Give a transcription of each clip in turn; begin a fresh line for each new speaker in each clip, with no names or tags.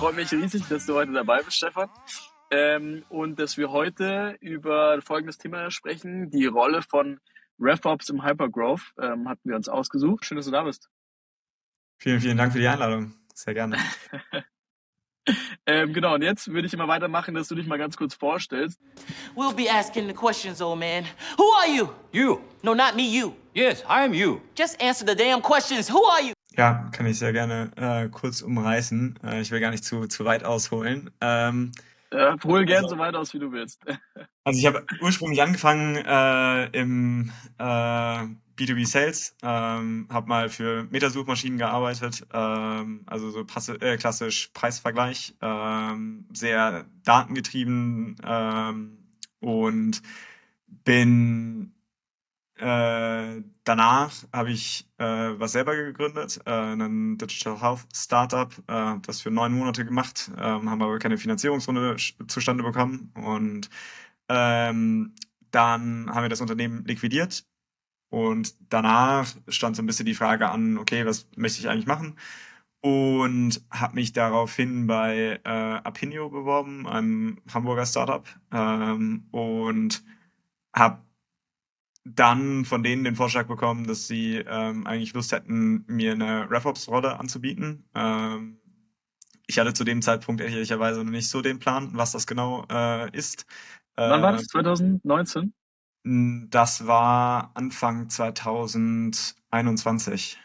freut mich riesig, dass du heute dabei bist, Stefan. Ähm, und dass wir heute über folgendes Thema sprechen: die Rolle von RevOps im Hypergrowth ähm, hatten wir uns ausgesucht. Schön, dass du da bist.
Vielen, vielen Dank für die Einladung. Sehr gerne.
ähm, genau, und jetzt würde ich immer weitermachen, dass du dich mal ganz kurz vorstellst.
We'll be asking the questions, old man. Who are you?
You.
No, not me, you.
Yes, I am you.
Just answer the damn questions. Who are you?
Ja, kann ich sehr gerne äh, kurz umreißen. Äh, ich will gar nicht zu, zu weit ausholen. Ähm,
äh, hol gern also, so weit aus, wie du willst.
also ich habe ursprünglich angefangen äh, im äh, B2B Sales, ähm, habe mal für Metasuchmaschinen gearbeitet, ähm, also so passe, äh, klassisch Preisvergleich, ähm, sehr datengetrieben ähm, und bin äh, danach habe ich äh, was selber gegründet, äh, ein Digital Health Startup, äh, das für neun Monate gemacht, ähm, haben aber keine Finanzierungsrunde zustande bekommen und ähm, dann haben wir das Unternehmen liquidiert und danach stand so ein bisschen die Frage an, okay, was möchte ich eigentlich machen? Und habe mich daraufhin bei äh, Apinio beworben, einem Hamburger Startup, ähm, und habe dann von denen den Vorschlag bekommen, dass sie ähm, eigentlich Lust hätten, mir eine RevOps-Rolle anzubieten. Ähm, ich hatte zu dem Zeitpunkt ehrlicherweise noch nicht so den Plan, was das genau äh, ist.
Wann war das? 2019?
Das war Anfang 2021.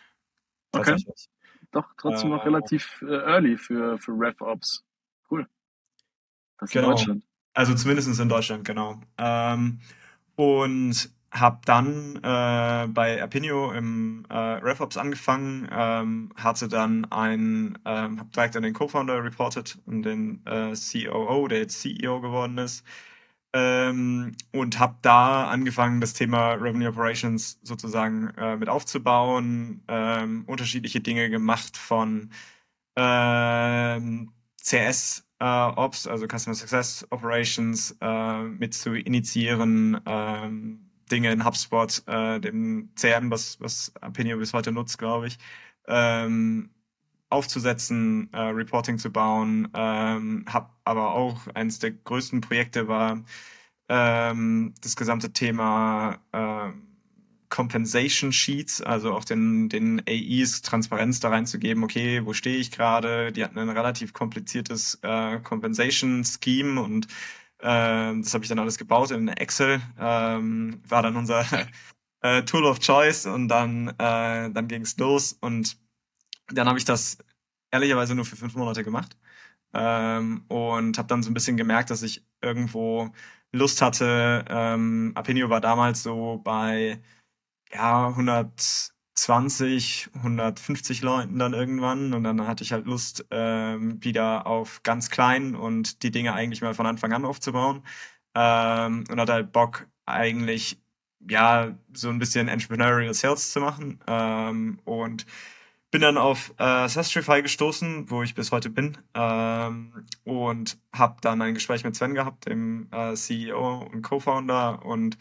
Okay. Doch, trotzdem äh, noch relativ äh, early für, für RevOps. Cool.
Das genau. in Deutschland. Also zumindest in Deutschland, genau. Ähm, und habe dann äh, bei Apinio im äh, RevOps angefangen, ähm, hatte dann ein, ähm, habe direkt an den Co-Founder reported und den äh, COO, der jetzt CEO geworden ist, ähm, und habe da angefangen, das Thema Revenue Operations sozusagen äh, mit aufzubauen, ähm, unterschiedliche Dinge gemacht von ähm, CS äh, Ops, also Customer Success Operations, äh, mit zu initiieren, ähm, Dinge in HubSpot, äh, dem CRM, was, was Apinio bis heute nutzt, glaube ich, ähm, aufzusetzen, äh, Reporting zu bauen. Ähm, hab aber auch eines der größten Projekte war ähm, das gesamte Thema äh, Compensation Sheets, also auch den, den AEs Transparenz da reinzugeben, okay, wo stehe ich gerade? Die hatten ein relativ kompliziertes äh, Compensation Scheme und ähm, das habe ich dann alles gebaut in Excel. Ähm, war dann unser äh, Tool of Choice und dann, äh, dann ging es los. Und dann habe ich das ehrlicherweise nur für fünf Monate gemacht. Ähm, und habe dann so ein bisschen gemerkt, dass ich irgendwo Lust hatte. Ähm, Apinio war damals so bei ja, 100 20, 150 Leuten dann irgendwann. Und dann hatte ich halt Lust ähm, wieder auf ganz klein und die Dinge eigentlich mal von Anfang an aufzubauen. Ähm, und hatte halt Bock eigentlich ja so ein bisschen Entrepreneurial Sales zu machen. Ähm, und bin dann auf äh, Sastrify gestoßen, wo ich bis heute bin. Ähm, und habe dann ein Gespräch mit Sven gehabt, dem äh, CEO und Co-Founder. Und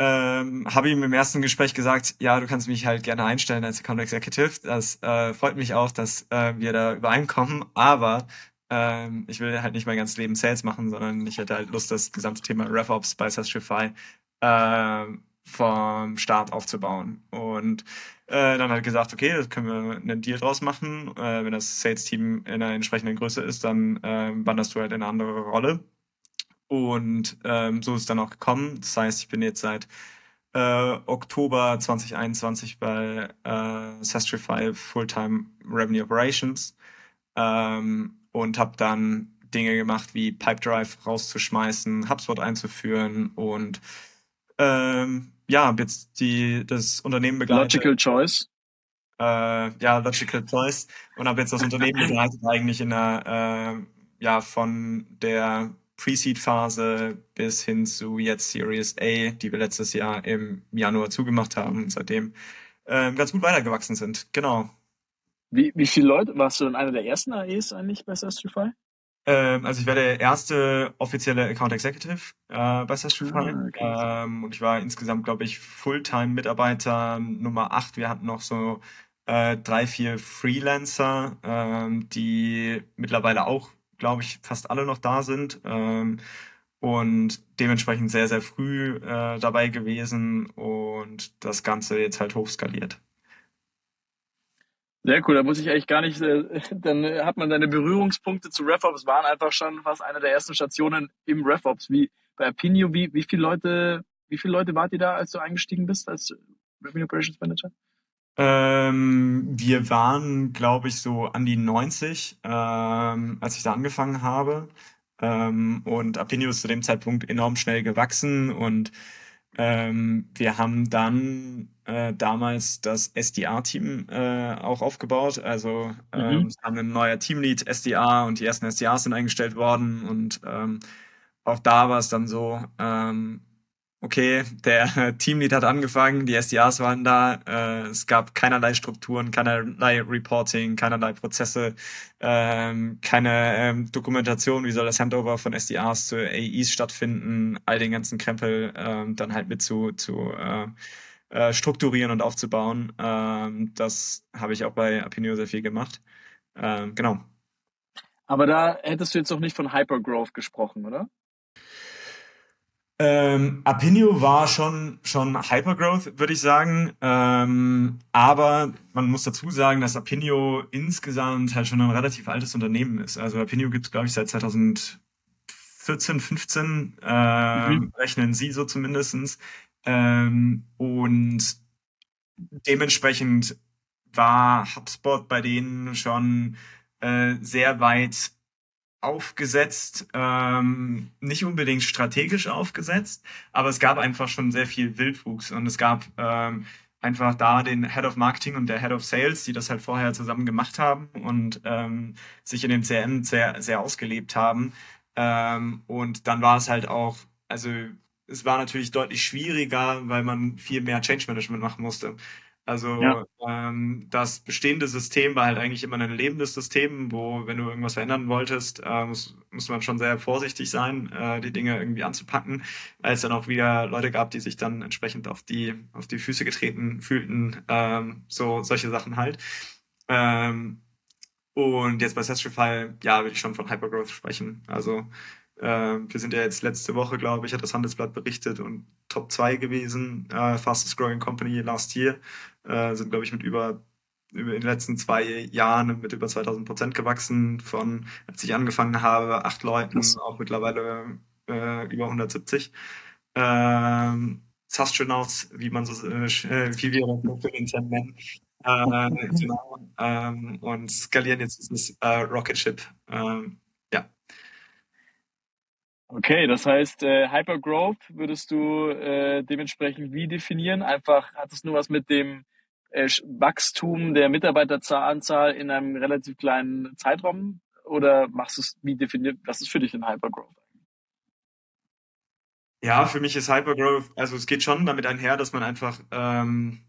ähm, habe ihm im ersten Gespräch gesagt, ja, du kannst mich halt gerne einstellen als Account Executive. Das äh, freut mich auch, dass äh, wir da übereinkommen, aber ähm, ich will halt nicht mein ganzes Leben Sales machen, sondern ich hätte halt Lust, das gesamte Thema RevOps bei Sastrify äh, vom Start aufzubauen. Und äh, dann hat gesagt, okay, das können wir einen Deal draus machen. Äh, wenn das Sales-Team in einer entsprechenden Größe ist, dann äh, wanderst du halt in eine andere Rolle. Und ähm, so ist es dann auch gekommen. Das heißt, ich bin jetzt seit äh, Oktober 2021 bei äh, Sastrify Fulltime Revenue Operations ähm, und habe dann Dinge gemacht wie Pipedrive rauszuschmeißen, HubSpot einzuführen und ähm, ja, habe jetzt die, das Unternehmen begleitet.
Logical Choice.
Äh, ja, Logical Choice und habe jetzt das Unternehmen begleitet eigentlich in einer, äh, ja, von der Pre-Seed-Phase bis hin zu jetzt Series A, die wir letztes Jahr im Januar zugemacht haben und seitdem äh, ganz gut weitergewachsen sind. Genau.
Wie, wie viele Leute, warst du dann einer der ersten AEs eigentlich bei Sastrify?
Ähm, also ich war der erste offizielle Account Executive äh, bei Sastrify. Ah, okay. ähm, und ich war insgesamt, glaube ich, Fulltime-Mitarbeiter Nummer 8. Wir hatten noch so äh, drei, vier Freelancer, ähm, die mittlerweile auch, glaube ich, fast alle noch da sind. Ähm, und dementsprechend sehr, sehr früh äh, dabei gewesen und das Ganze jetzt halt hochskaliert.
Sehr cool, da muss ich eigentlich gar nicht, äh, dann hat man deine Berührungspunkte zu RevOps, waren einfach schon fast eine der ersten Stationen im RevOps. Wie bei Apinio, wie, wie viele Leute, wie viele Leute wart ihr da, als du eingestiegen bist als Revenue Operations Manager?
Ähm, wir waren, glaube ich, so an die 90, ähm, als ich da angefangen habe. Ähm, und Apinio ist zu dem Zeitpunkt enorm schnell gewachsen und ähm, wir haben dann äh, damals das SDR-Team äh, auch aufgebaut. Also ähm, mhm. haben ein neuer Teamlead SDR und die ersten SDRs sind eingestellt worden und ähm, auch da war es dann so, ähm, okay, der Teamlead hat angefangen, die SDAs waren da, äh, es gab keinerlei Strukturen, keinerlei Reporting, keinerlei Prozesse, ähm, keine ähm, Dokumentation, wie soll das Handover von SDAs zu AEs stattfinden, all den ganzen Krempel ähm, dann halt mit zu, zu äh, äh, strukturieren und aufzubauen. Ähm, das habe ich auch bei Apinio sehr viel gemacht. Ähm, genau.
Aber da hättest du jetzt noch nicht von Hypergrowth gesprochen, oder?
Ähm, Apinio war schon, schon Hypergrowth, würde ich sagen. Ähm, aber man muss dazu sagen, dass Apinio insgesamt halt schon ein relativ altes Unternehmen ist. Also Apinio gibt es, glaube ich, seit 2014, 15, äh, mhm. rechnen sie so zumindestens. Ähm, und dementsprechend war HubSpot bei denen schon äh, sehr weit aufgesetzt, ähm, nicht unbedingt strategisch aufgesetzt, aber es gab einfach schon sehr viel Wildwuchs und es gab ähm, einfach da den Head of Marketing und der Head of Sales, die das halt vorher zusammen gemacht haben und ähm, sich in dem CM sehr, sehr ausgelebt haben. Ähm, und dann war es halt auch, also es war natürlich deutlich schwieriger, weil man viel mehr Change Management machen musste. Also ja. ähm, das bestehende System war halt eigentlich immer ein lebendes System, wo, wenn du irgendwas verändern wolltest, äh, muss, musste man schon sehr vorsichtig sein, äh, die Dinge irgendwie anzupacken, weil es dann auch wieder Leute gab, die sich dann entsprechend auf die, auf die Füße getreten fühlten, ähm, so solche Sachen halt. Ähm, und jetzt bei Sestrify, ja, würde ich schon von Hypergrowth sprechen. Also äh, wir sind ja jetzt letzte Woche, glaube ich, hat das Handelsblatt berichtet und Top 2 gewesen, äh, fastest growing company last year. Äh, sind, glaube ich, mit über, in den letzten zwei Jahren mit über 2000 Prozent gewachsen. Von, als ich angefangen habe, acht Leuten, das. auch mittlerweile äh, über 170. Ähm, Sastronauts, wie man so, äh, wie wir das intern nennen. Äh, genau. Ähm, und skalieren jetzt dieses äh, Rocket Ship.
Okay, das heißt, äh, Hypergrowth würdest du äh, dementsprechend wie definieren? Einfach hat es nur was mit dem äh, Wachstum der Mitarbeiteranzahl in einem relativ kleinen Zeitraum? Oder machst du es, wie definiert, was ist für dich ein Hypergrowth?
Ja, für mich ist Hypergrowth, also es geht schon damit einher, dass man einfach, ähm,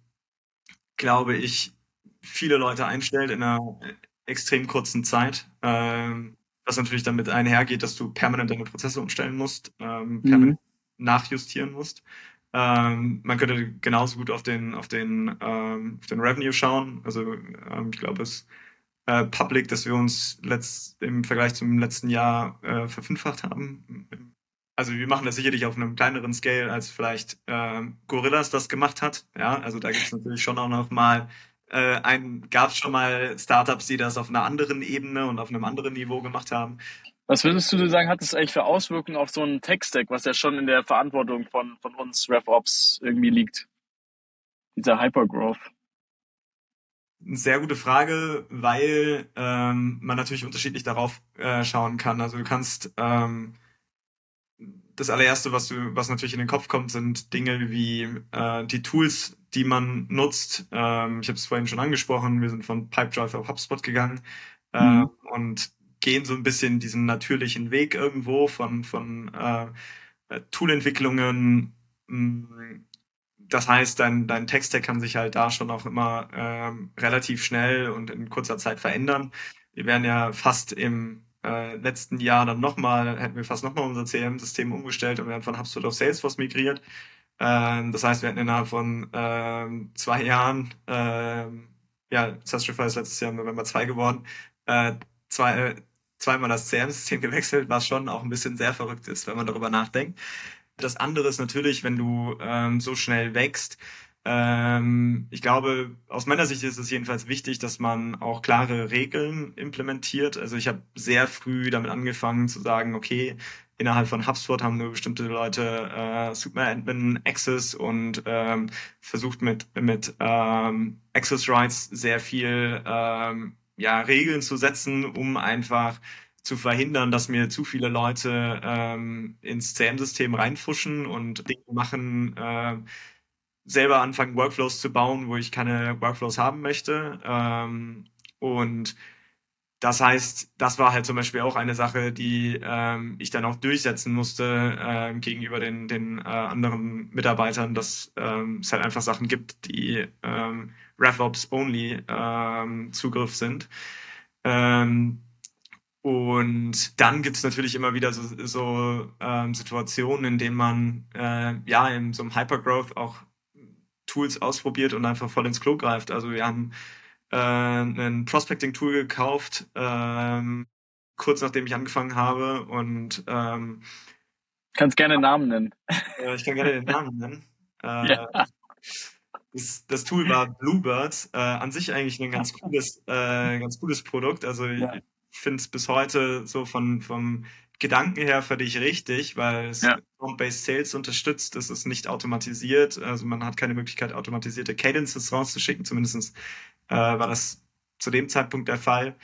glaube ich, viele Leute einstellt in einer extrem kurzen Zeit. Ähm, was natürlich damit einhergeht, dass du permanent deine Prozesse umstellen musst, ähm, mhm. permanent mhm. nachjustieren musst. Ähm, man könnte genauso gut auf den, auf den, ähm, auf den Revenue schauen. Also ähm, ich glaube, es äh, public, dass wir uns letzt, im Vergleich zum letzten Jahr äh, verfünffacht haben. Also wir machen das sicherlich auf einem kleineren Scale, als vielleicht äh, Gorillas das gemacht hat. Ja, also da gibt es natürlich schon auch noch mal äh, gab es schon mal Startups, die das auf einer anderen Ebene und auf einem anderen Niveau gemacht haben.
Was würdest du sagen, hat das eigentlich für Auswirkungen auf so einen Tech-Stack, was ja schon in der Verantwortung von, von uns RevOps irgendwie liegt? Dieser Hypergrowth.
Eine sehr gute Frage, weil ähm, man natürlich unterschiedlich darauf äh, schauen kann. Also du kannst ähm, das allererste, was du, was natürlich in den Kopf kommt, sind Dinge wie äh, die Tools, die man nutzt. Ähm, ich habe es vorhin schon angesprochen, wir sind von Pipedrive auf HubSpot gegangen äh, mhm. und gehen so ein bisschen diesen natürlichen Weg irgendwo von, von äh, Toolentwicklungen. Mm, das heißt, dein, dein Text-Tag kann sich halt da schon auch immer ähm, relativ schnell und in kurzer Zeit verändern. Wir werden ja fast im äh, letzten Jahr dann nochmal, hätten wir fast nochmal unser CRM-System umgestellt und werden von HubSpot auf Salesforce migriert. Ähm, das heißt, wir hatten innerhalb von ähm, zwei Jahren ähm, ja, Sastrify ist letztes Jahr im November 2 geworden, äh, zwei, äh, zweimal das CRM-System gewechselt, was schon auch ein bisschen sehr verrückt ist, wenn man darüber nachdenkt. Das andere ist natürlich, wenn du ähm, so schnell wächst, ähm, ich glaube, aus meiner Sicht ist es jedenfalls wichtig, dass man auch klare Regeln implementiert. Also ich habe sehr früh damit angefangen zu sagen, okay, innerhalb von HubSpot haben nur bestimmte Leute äh, Super Admin Access und ähm, versucht mit mit ähm, Access Rights sehr viel ähm, ja Regeln zu setzen, um einfach zu verhindern, dass mir zu viele Leute ähm, ins CM-System reinfuschen und Dinge machen, äh, selber anfangen, Workflows zu bauen, wo ich keine Workflows haben möchte. Ähm, und das heißt, das war halt zum Beispiel auch eine Sache, die ähm, ich dann auch durchsetzen musste äh, gegenüber den, den äh, anderen Mitarbeitern, dass ähm, es halt einfach Sachen gibt, die ähm, RevOps-only ähm, Zugriff sind. Ähm, und dann gibt es natürlich immer wieder so, so ähm, Situationen, in denen man äh, ja in so einem Hypergrowth auch Tools ausprobiert und einfach voll ins Klo greift. Also wir haben äh, ein Prospecting-Tool gekauft, ähm, kurz nachdem ich angefangen habe und ähm,
kannst gerne Namen nennen.
Äh, ich kann gerne den Namen nennen. Äh, ja. das, das, Tool war Bluebird, äh, an sich eigentlich ein ganz cooles, äh, ganz cooles Produkt. Also ja. ich finde es bis heute so von vom Gedanken her für dich richtig, weil es ja. based Sales unterstützt. Es ist nicht automatisiert. Also man hat keine Möglichkeit, automatisierte Cadences rauszuschicken. Zumindest äh, war das zu dem Zeitpunkt der Fall.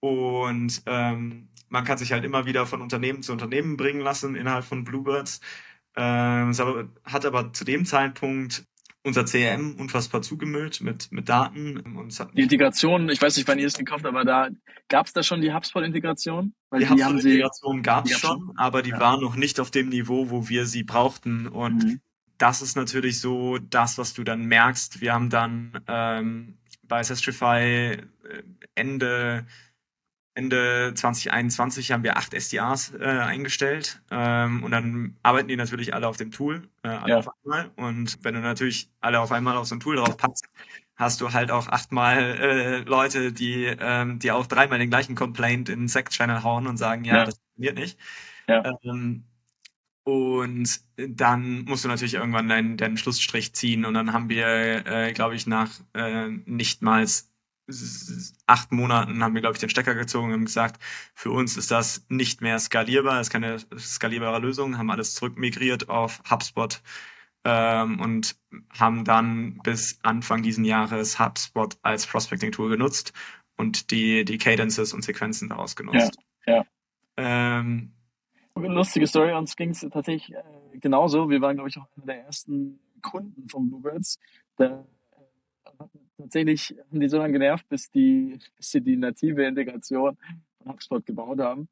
Und ähm, man kann sich halt immer wieder von Unternehmen zu Unternehmen bringen lassen innerhalb von Bluebirds. Ähm, es hat aber zu dem Zeitpunkt unser CRM unfassbar zugemüllt mit, mit Daten.
Die Integration, ich weiß nicht, wann ihr es gekauft habt, aber da gab es da schon die HubSpot-Integration?
Die, die HubSpot-Integration gab es schon, aber die ja. war noch nicht auf dem Niveau, wo wir sie brauchten. Und mhm. das ist natürlich so das, was du dann merkst. Wir haben dann ähm, bei Sestrify äh, Ende Ende 2021 haben wir acht SDRs äh, eingestellt ähm, und dann arbeiten die natürlich alle auf dem Tool, äh, alle ja. auf einmal. Und wenn du natürlich alle auf einmal auf so ein Tool drauf passt, hast du halt auch achtmal äh, Leute, die ähm, die auch dreimal den gleichen Complaint in den Sect-Channel hauen und sagen, ja, ja. das funktioniert nicht. Ja. Ähm, und dann musst du natürlich irgendwann deinen, deinen Schlussstrich ziehen. Und dann haben wir, äh, glaube ich, nach äh, nicht mal acht Monaten haben wir, glaube ich, den Stecker gezogen und gesagt, für uns ist das nicht mehr skalierbar, ist keine skalierbare Lösung, haben alles zurückmigriert auf HubSpot ähm, und haben dann bis Anfang diesen Jahres HubSpot als Prospecting-Tool genutzt und die, die Cadences und Sequenzen daraus genutzt. Ja, ja. Ähm,
Lustige Story, uns ging es tatsächlich äh, genauso. Wir waren, glaube ich, auch einer der ersten Kunden von Bluebirds. Da tatsächlich haben die so lange genervt, bis die, bis sie die native Integration von HubSpot gebaut haben.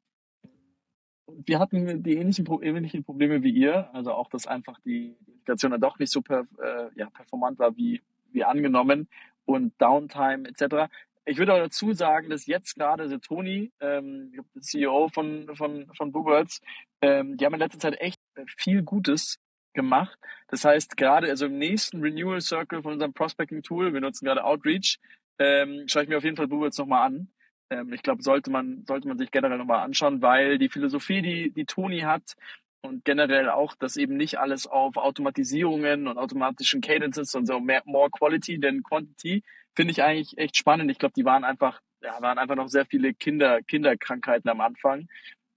Wir hatten die ähnlichen, ähnlichen Probleme wie ihr, also auch, dass einfach die Integration dann doch nicht so per, äh, ja, performant war wie, wie angenommen und Downtime etc. Ich würde auch dazu sagen, dass jetzt gerade der Toni, ähm, CEO von, von, von Bluebirds, ähm, die haben in letzter Zeit echt viel Gutes gemacht. Das heißt, gerade also im nächsten Renewal Circle von unserem Prospecting Tool, wir nutzen gerade Outreach, ähm, schaue ich mir auf jeden Fall Bluebirds nochmal an. Ähm, ich glaube, sollte man, sollte man sich generell nochmal anschauen, weil die Philosophie, die, die Toni hat und generell auch, dass eben nicht alles auf Automatisierungen und automatischen Cadences und so mehr, more Quality than Quantity, finde ich eigentlich echt spannend. Ich glaube, die waren einfach, ja, waren einfach noch sehr viele Kinder, Kinderkrankheiten am Anfang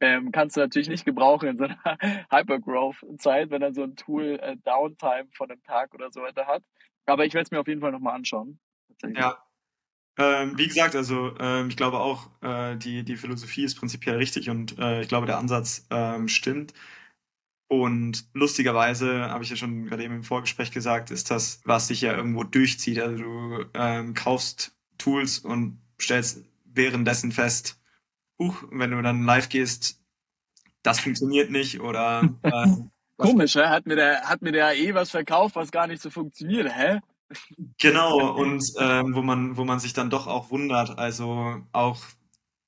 ähm, kannst du natürlich nicht gebrauchen in so einer Hypergrowth-Zeit, wenn dann so ein Tool äh, Downtime von einem Tag oder so weiter hat. Aber ich werde es mir auf jeden Fall nochmal anschauen.
Ja. Ähm, wie gesagt, also ähm, ich glaube auch, äh, die, die Philosophie ist prinzipiell richtig und äh, ich glaube, der Ansatz ähm, stimmt. Und lustigerweise, habe ich ja schon gerade eben im Vorgespräch gesagt, ist das, was sich ja irgendwo durchzieht. Also du ähm, kaufst Tools und stellst währenddessen fest, huch, wenn du dann live gehst, das funktioniert nicht oder
äh, Komisch, hä? Hat mir der, hat mir der AE was verkauft, was gar nicht so funktioniert, hä?
Genau, und ähm, wo man, wo man sich dann doch auch wundert, also auch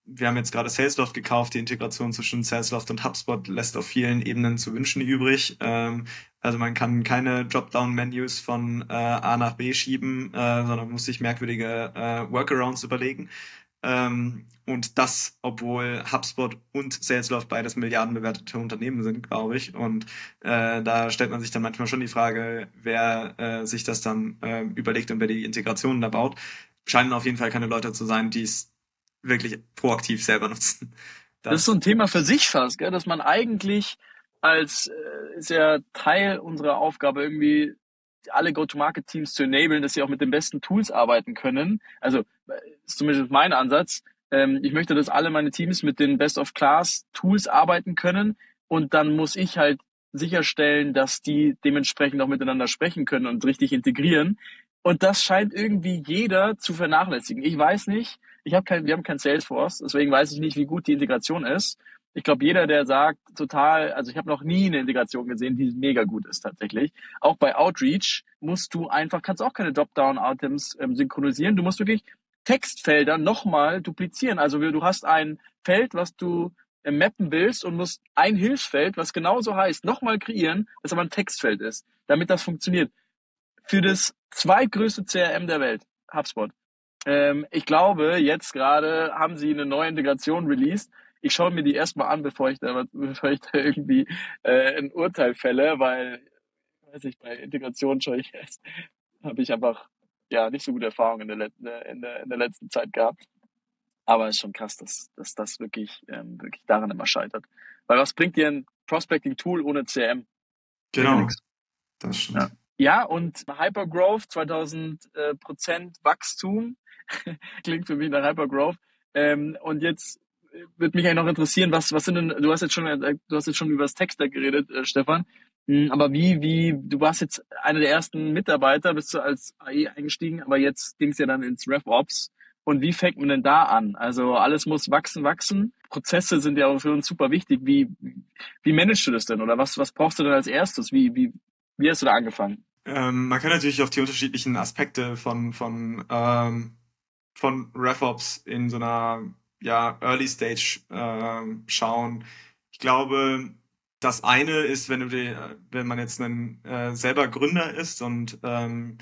wir haben jetzt gerade Salesloft gekauft. Die Integration zwischen Salesloft und HubSpot lässt auf vielen Ebenen zu wünschen übrig. Ähm, Also man kann keine Dropdown-Menus von äh, A nach B schieben, äh, sondern muss sich merkwürdige äh, Workarounds überlegen. Ähm, und das, obwohl HubSpot und Salesloft beides milliardenbewertete Unternehmen sind, glaube ich. Und äh, da stellt man sich dann manchmal schon die Frage, wer äh, sich das dann äh, überlegt und wer die Integrationen da baut. Scheinen auf jeden Fall keine Leute zu sein, die es wirklich proaktiv selber nutzen.
Das, das ist so ein Thema für sich fast, gell? dass man eigentlich als äh, ist ja Teil unserer Aufgabe irgendwie alle Go-to-Market-Teams zu enablen, dass sie auch mit den besten Tools arbeiten können. Also äh, ist zumindest mein Ansatz. Ähm, ich möchte, dass alle meine Teams mit den Best-of-Class-Tools arbeiten können und dann muss ich halt sicherstellen, dass die dementsprechend auch miteinander sprechen können und richtig integrieren. Und das scheint irgendwie jeder zu vernachlässigen. Ich weiß nicht, ich habe kein, wir haben kein Salesforce, deswegen weiß ich nicht, wie gut die Integration ist ich glaube, jeder, der sagt, total, also ich habe noch nie eine Integration gesehen, die mega gut ist tatsächlich. Auch bei Outreach musst du einfach, kannst auch keine Drop-Down-Items ähm, synchronisieren. Du musst wirklich Textfelder nochmal duplizieren. Also du hast ein Feld, was du äh, mappen willst und musst ein Hilfsfeld, was genauso heißt, nochmal kreieren, das aber ein Textfeld ist, damit das funktioniert. Für das zweitgrößte CRM der Welt, HubSpot. Ähm, ich glaube, jetzt gerade haben sie eine neue Integration released, ich schaue mir die erstmal an, bevor ich da, bevor ich da irgendwie äh, ein Urteil fälle, weil, weiß ich, bei Integration schaue ich jetzt, habe ich einfach ja nicht so gute Erfahrungen in der, in der, in der letzten Zeit gehabt. Aber es ist schon krass, dass, dass das wirklich, ähm, wirklich daran immer scheitert. Weil was bringt dir ein Prospecting-Tool ohne CM?
Genau. Das stimmt.
Ja. ja, und Hypergrowth, 2000 äh, Prozent Wachstum, klingt für mich nach Hypergrowth. Ähm, und jetzt würde mich eigentlich noch interessieren, was, was sind denn, du hast jetzt schon, du hast jetzt schon über das Texter geredet, äh, Stefan. Hm, aber wie, wie, du warst jetzt einer der ersten Mitarbeiter, bist du als AI eingestiegen, aber jetzt ging es ja dann ins RevOps. Und wie fängt man denn da an? Also alles muss wachsen, wachsen. Prozesse sind ja auch für uns super wichtig. Wie, wie managst du das denn? Oder was, was brauchst du denn als erstes? Wie, wie, wie hast du da angefangen?
Ähm, man kann natürlich auf die unterschiedlichen Aspekte von, von, ähm, von RevOps in so einer ja, Early Stage äh, schauen. Ich glaube, das eine ist, wenn du die, wenn man jetzt ein äh, selber Gründer ist und ähm,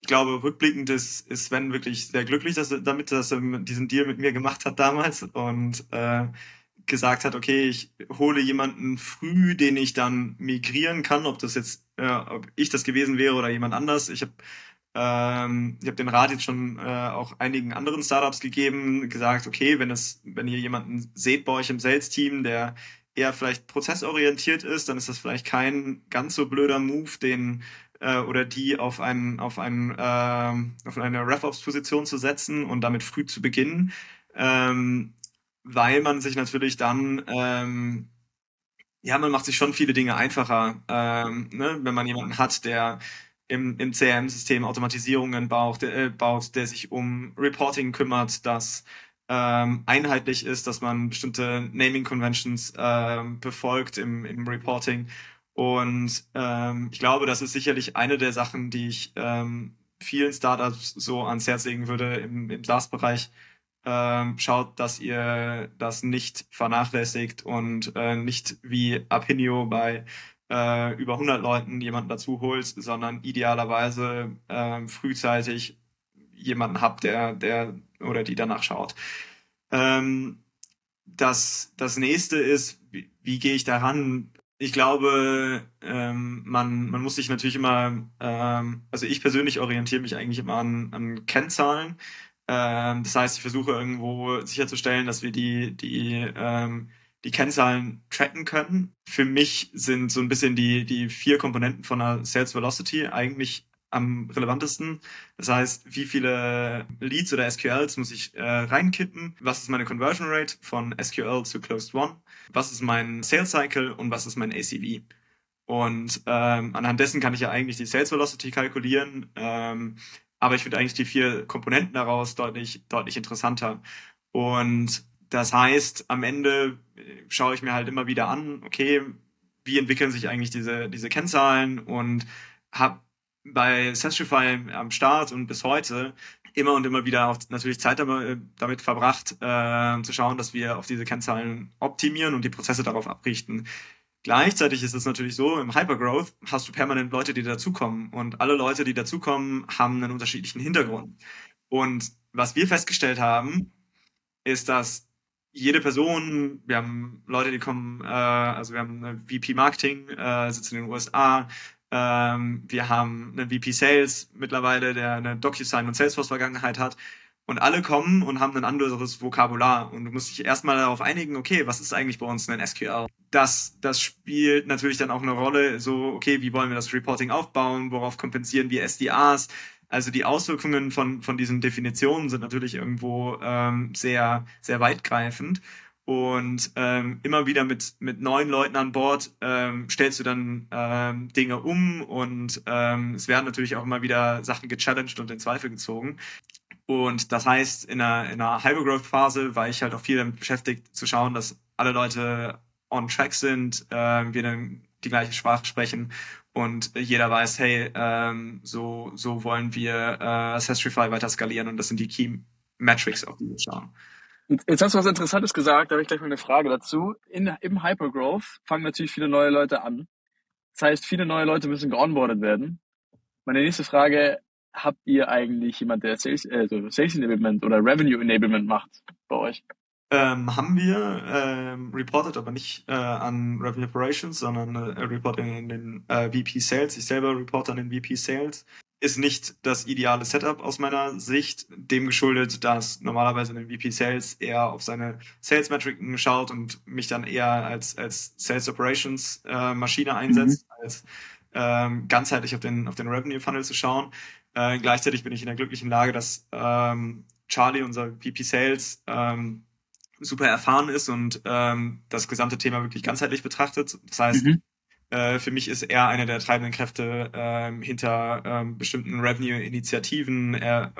ich glaube, rückblickend ist, ist Sven wirklich sehr glücklich dass er, damit, dass er diesen Deal mit mir gemacht hat damals und äh, gesagt hat, okay, ich hole jemanden früh, den ich dann migrieren kann, ob das jetzt, äh, ob ich das gewesen wäre oder jemand anders. Ich habe ähm, ich habe den Rat jetzt schon äh, auch einigen anderen Startups gegeben, gesagt, okay, wenn es, wenn ihr jemanden seht bei euch im Sales-Team, der eher vielleicht prozessorientiert ist, dann ist das vielleicht kein ganz so blöder Move, den äh, oder die auf einen auf einen äh, auf eine RevOps-Position zu setzen und damit früh zu beginnen, ähm, weil man sich natürlich dann ähm, ja, man macht sich schon viele Dinge einfacher, ähm, ne? wenn man jemanden hat, der im, im CRM-System Automatisierungen baut, äh, baut, der sich um Reporting kümmert, das ähm, einheitlich ist, dass man bestimmte Naming Conventions ähm, befolgt im, im Reporting. Und ähm, ich glaube, das ist sicherlich eine der Sachen, die ich ähm, vielen Startups so ans Herz legen würde im, im SaaS-Bereich. Ähm, schaut, dass ihr das nicht vernachlässigt und äh, nicht wie Apinio bei äh, über 100 Leuten jemanden dazu holst, sondern idealerweise äh, frühzeitig jemanden habt, der, der oder die danach schaut. Ähm, das, das nächste ist, wie, wie gehe ich daran? Ich glaube, ähm, man, man muss sich natürlich immer, ähm, also ich persönlich orientiere mich eigentlich immer an, an Kennzahlen. Ähm, das heißt, ich versuche irgendwo sicherzustellen, dass wir die, die ähm, die Kennzahlen tracken können. Für mich sind so ein bisschen die, die vier Komponenten von einer Sales Velocity eigentlich am relevantesten. Das heißt, wie viele Leads oder SQLs muss ich äh, reinkippen? Was ist meine Conversion Rate von SQL zu Closed One? Was ist mein Sales Cycle und was ist mein ACV? Und ähm, anhand dessen kann ich ja eigentlich die Sales Velocity kalkulieren. Ähm, aber ich finde eigentlich die vier Komponenten daraus deutlich, deutlich interessanter. Und das heißt, am Ende schaue ich mir halt immer wieder an, okay, wie entwickeln sich eigentlich diese, diese Kennzahlen und habe bei Sastrify am Start und bis heute immer und immer wieder auch natürlich Zeit damit, damit verbracht, äh, zu schauen, dass wir auf diese Kennzahlen optimieren und die Prozesse darauf abrichten. Gleichzeitig ist es natürlich so, im Hypergrowth hast du permanent Leute, die dazukommen. Und alle Leute, die dazukommen, haben einen unterschiedlichen Hintergrund. Und was wir festgestellt haben, ist, dass jede Person, wir haben Leute, die kommen, äh, also wir haben eine VP Marketing, äh, sitzt in den USA, ähm, wir haben einen VP Sales mittlerweile, der eine DocuSign und Salesforce-Vergangenheit hat. Und alle kommen und haben ein anderes Vokabular. Und du musst dich erstmal darauf einigen, okay, was ist eigentlich bei uns ein SQL? Das, das spielt natürlich dann auch eine Rolle, so, okay, wie wollen wir das Reporting aufbauen? Worauf kompensieren wir SDAs? Also die Auswirkungen von, von diesen Definitionen sind natürlich irgendwo ähm, sehr, sehr weitgreifend. Und ähm, immer wieder mit, mit neuen Leuten an Bord ähm, stellst du dann ähm, Dinge um und ähm, es werden natürlich auch immer wieder Sachen gechallenged und in Zweifel gezogen. Und das heißt, in einer, in einer Hypergrowth-Phase war ich halt auch viel damit beschäftigt, zu schauen, dass alle Leute on track sind, äh, wir dann die gleiche Sprache sprechen und jeder weiß, hey, ähm, so, so wollen wir äh, Ancestryfy weiter skalieren und das sind die Key Metrics, auf die wir schauen.
Jetzt hast du was Interessantes gesagt, da habe ich gleich mal eine Frage dazu. In, Im Hypergrowth fangen natürlich viele neue Leute an. Das heißt, viele neue Leute müssen geonboardet werden. Meine nächste Frage, habt ihr eigentlich jemand, der Sales, also Sales Enablement oder Revenue Enablement macht bei euch?
Ähm, haben wir ähm, reported, aber nicht äh, an Revenue Operations, sondern äh, reporting in den äh, VP Sales. Ich selber reporte an den VP Sales. Ist nicht das ideale Setup aus meiner Sicht, dem geschuldet, dass normalerweise ein VP Sales eher auf seine Sales Metriken schaut und mich dann eher als, als Sales Operations äh, Maschine einsetzt, mhm. als ähm, ganzheitlich auf den, auf den Revenue Funnel zu schauen. Äh, gleichzeitig bin ich in der glücklichen Lage, dass ähm, Charlie, unser VP Sales, ähm, super erfahren ist und ähm, das gesamte Thema wirklich ganzheitlich betrachtet. Das heißt, mhm. äh, für mich ist er einer der treibenden Kräfte ähm, hinter ähm, bestimmten Revenue-Initiativen. Er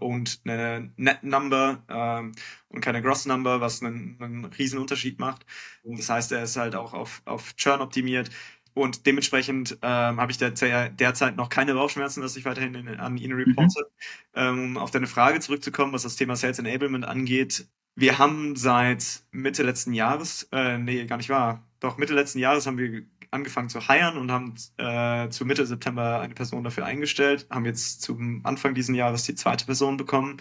äh, ownt eine Net Number ähm, und keine Gross Number, was einen, einen riesen Unterschied macht. Und das heißt, er ist halt auch auf, auf Churn optimiert. Und dementsprechend ähm, habe ich der, derzeit noch keine Bauchschmerzen, dass ich weiterhin in, an ihn reporte. Mhm. Ähm, um auf deine Frage zurückzukommen, was das Thema Sales Enablement angeht. Wir haben seit Mitte letzten Jahres, äh, nee, gar nicht wahr, doch Mitte letzten Jahres haben wir angefangen zu heiren und haben äh, zu Mitte September eine Person dafür eingestellt, haben jetzt zum Anfang diesen Jahres die zweite Person bekommen.